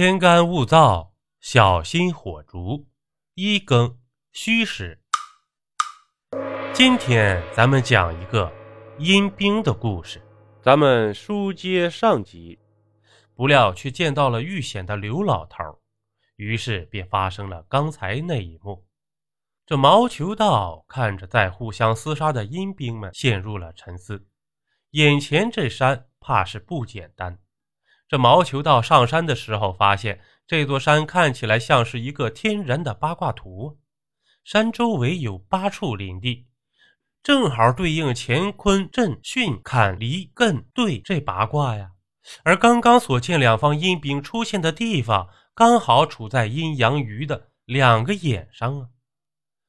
天干物燥，小心火烛。一更虚实。今天咱们讲一个阴兵的故事。咱们书接上集，不料却见到了遇险的刘老头，于是便发生了刚才那一幕。这毛求道看着在互相厮杀的阴兵们，陷入了沉思。眼前这山怕是不简单。这毛球道上山的时候，发现这座山看起来像是一个天然的八卦图。山周围有八处领地，正好对应乾坤震巽坎离艮兑这八卦呀。而刚刚所见两方阴兵出现的地方，刚好处在阴阳鱼的两个眼上啊。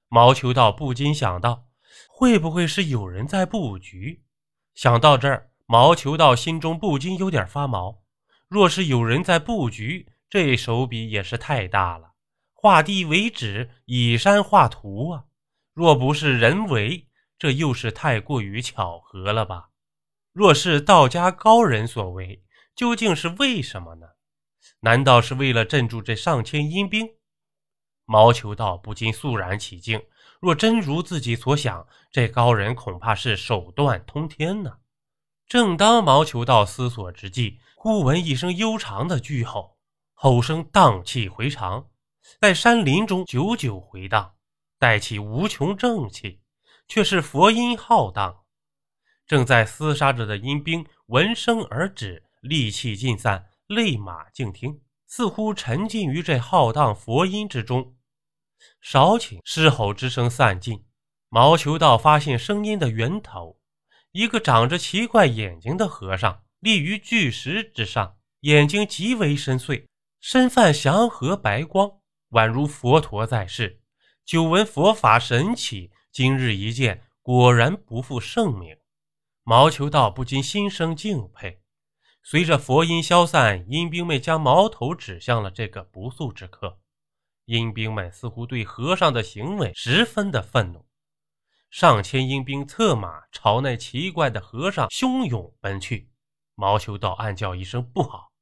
毛球道不禁想到，会不会是有人在布局？想到这儿，毛球道心中不禁有点发毛。若是有人在布局，这手笔也是太大了，画地为纸，以山画图啊！若不是人为，这又是太过于巧合了吧？若是道家高人所为，究竟是为什么呢？难道是为了镇住这上千阴兵？毛求道不禁肃然起敬。若真如自己所想，这高人恐怕是手段通天呢。正当毛求道思索之际，忽闻一声悠长的巨吼，吼声荡气回肠，在山林中久久回荡，带起无穷正气，却是佛音浩荡。正在厮杀着的阴兵闻声而止，戾气尽散，立马静听，似乎沉浸于这浩荡佛音之中。少顷，狮吼之声散尽，毛求道发现声音的源头，一个长着奇怪眼睛的和尚立于巨石之上，眼睛极为深邃，身泛祥和白光，宛如佛陀在世。久闻佛法神奇，今日一见，果然不负盛名。毛求道不禁心生敬佩。随着佛音消散，阴兵们将矛头指向了这个不速之客。阴兵们似乎对和尚的行为十分的愤怒，上千阴兵策马朝那奇怪的和尚汹涌奔去。毛球道暗叫一声不好，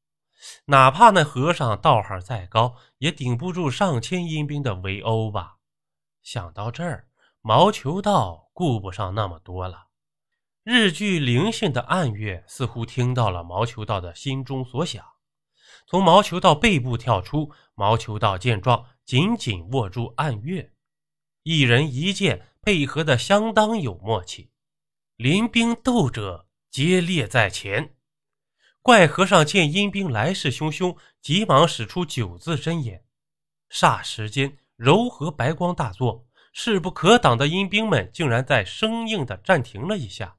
哪怕那和尚道行再高，也顶不住上千阴兵的围殴吧。想到这儿，毛求道顾不上那么多了。日具灵性的暗月似乎听到了毛求道的心中所想，从毛求道背部跳出。毛求道见状。紧紧握住暗月，一人一剑配合的相当有默契。临兵斗者皆列在前。怪和尚见阴兵来势汹汹，急忙使出九字真言。霎时间，柔和白光大作，势不可挡的阴兵们竟然在生硬的暂停了一下。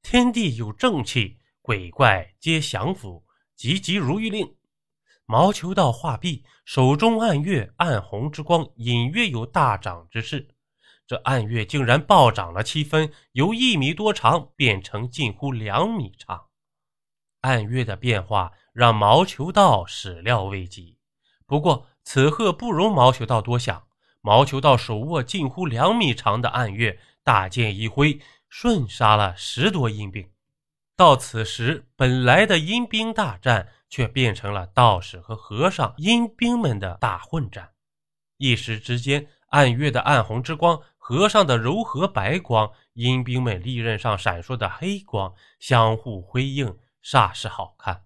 天地有正气，鬼怪皆降服，急急如律令。毛球道画壁，手中暗月暗红之光隐约有大涨之势。这暗月竟然暴涨了七分，由一米多长变成近乎两米长。暗月的变化让毛球道始料未及。不过此刻不容毛球道多想，毛球道手握近乎两米长的暗月，大剑一挥，瞬杀了十多阴兵。到此时，本来的阴兵大战。却变成了道士和和尚、阴兵们的大混战。一时之间，暗月的暗红之光、和尚的柔和白光、阴兵们利刃上闪烁的黑光相互辉映，煞是好看。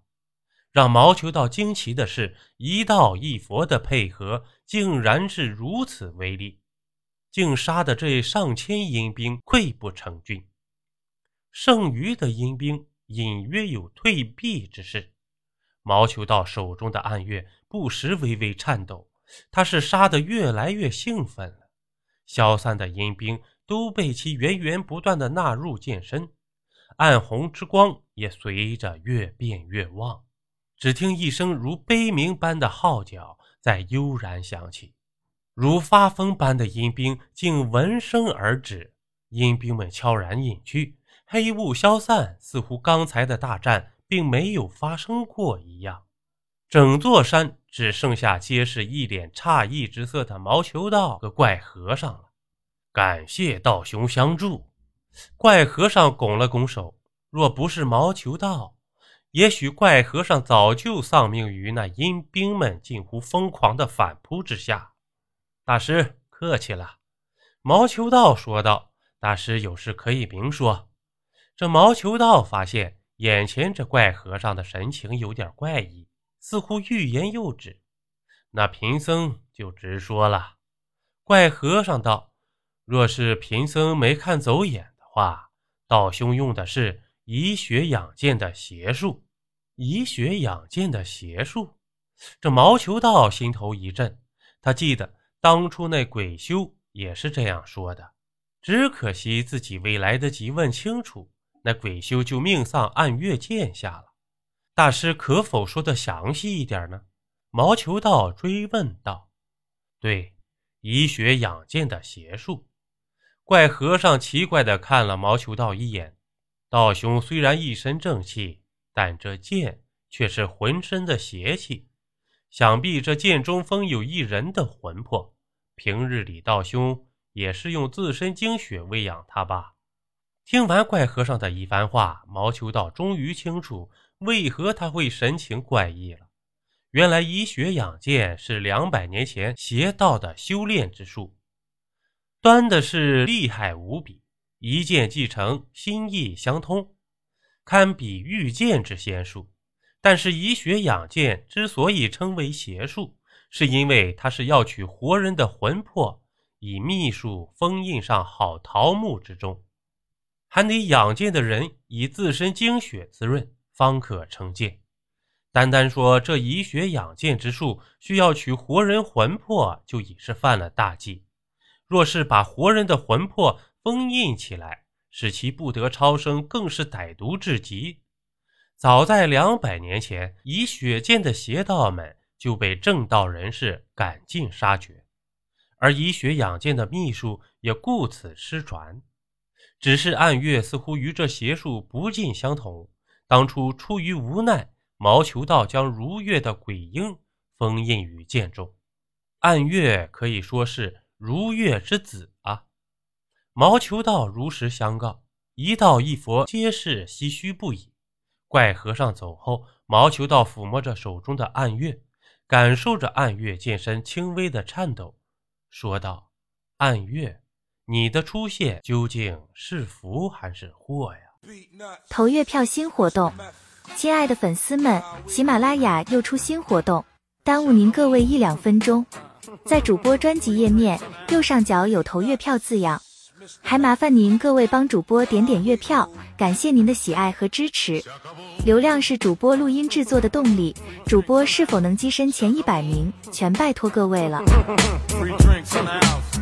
让毛求道惊奇的是，一道一佛的配合竟然是如此威力，竟杀得这上千阴兵溃不成军。剩余的阴兵隐约有退避之势。毛求道手中的暗月不时微微颤抖，他是杀得越来越兴奋了。消散的阴兵都被其源源不断的纳入剑身，暗红之光也随着越变越旺。只听一声如悲鸣般的号角在悠然响起，如发疯般的阴兵竟闻声而止，阴兵们悄然隐去，黑雾消散，似乎刚才的大战。并没有发生过一样，整座山只剩下皆是一脸诧异之色的毛球道和怪和尚了。感谢道兄相助。怪和尚拱了拱手，若不是毛求道，也许怪和尚早就丧命于那阴兵们近乎疯狂的反扑之下。大师客气了，毛求道说道：“大师有事可以明说。”这毛求道发现眼前这怪和尚的神情有点怪异，似乎欲言又止。那贫僧就直说了。怪和尚道：“若是贫僧没看走眼的话，道兄用的是以血养剑的邪术。以血养剑的邪术。”这毛球道心头一震，他记得当初那鬼修也是这样说的，只可惜自己未来得及问清楚，那鬼修就命丧暗月剑下了。大师可否说的详细一点呢？毛球道追问道：“对。”以血养剑的邪术，怪和尚奇怪地看了毛球道一眼。道兄虽然一身正气，但这剑却是浑身的邪气。想必这剑中封有一人的魂魄。平日里道兄也是用自身精血喂养他吧？听完怪和尚的一番话，毛求道终于清楚为何他会神情怪异了。原来以血养剑是两百年前邪道的修炼之术，端的是厉害无比，一剑即成，心意相通，堪比御剑之仙术。但是以血养剑之所以称为邪术，是因为它是要取活人的魂魄，以秘术封印上好桃木之中，还得养剑的人以自身精血滋润，方可成剑。单单说这以血养剑之术需要取活人魂魄，就已是犯了大忌。若是把活人的魂魄封印起来，使其不得超生，更是歹毒至极。早在两百年前，以血剑的邪道们就被正道人士赶尽杀绝，而以血养剑的秘术也故此失传。只是暗月似乎与这邪术不尽相同，当初出于无奈。毛求道将如月的鬼婴封印于剑中，暗月可以说是如月之子。毛求道如实相告，一道一佛皆是唏嘘不已。怪和尚走后，毛求道抚摸着手中的暗月，感受着暗月剑身轻微的颤抖，说道：“暗月，你的出现究竟是福还是祸呀？”投月票新活动。亲爱的粉丝们，喜马拉雅又出新活动，耽误您各位一两分钟。在主播专辑页面右上角有投月票字样，还麻烦您各位帮主播点点月票，感谢您的喜爱和支持。流量是主播录音制作的动力，主播是否能跻身前一百名，全拜托各位了。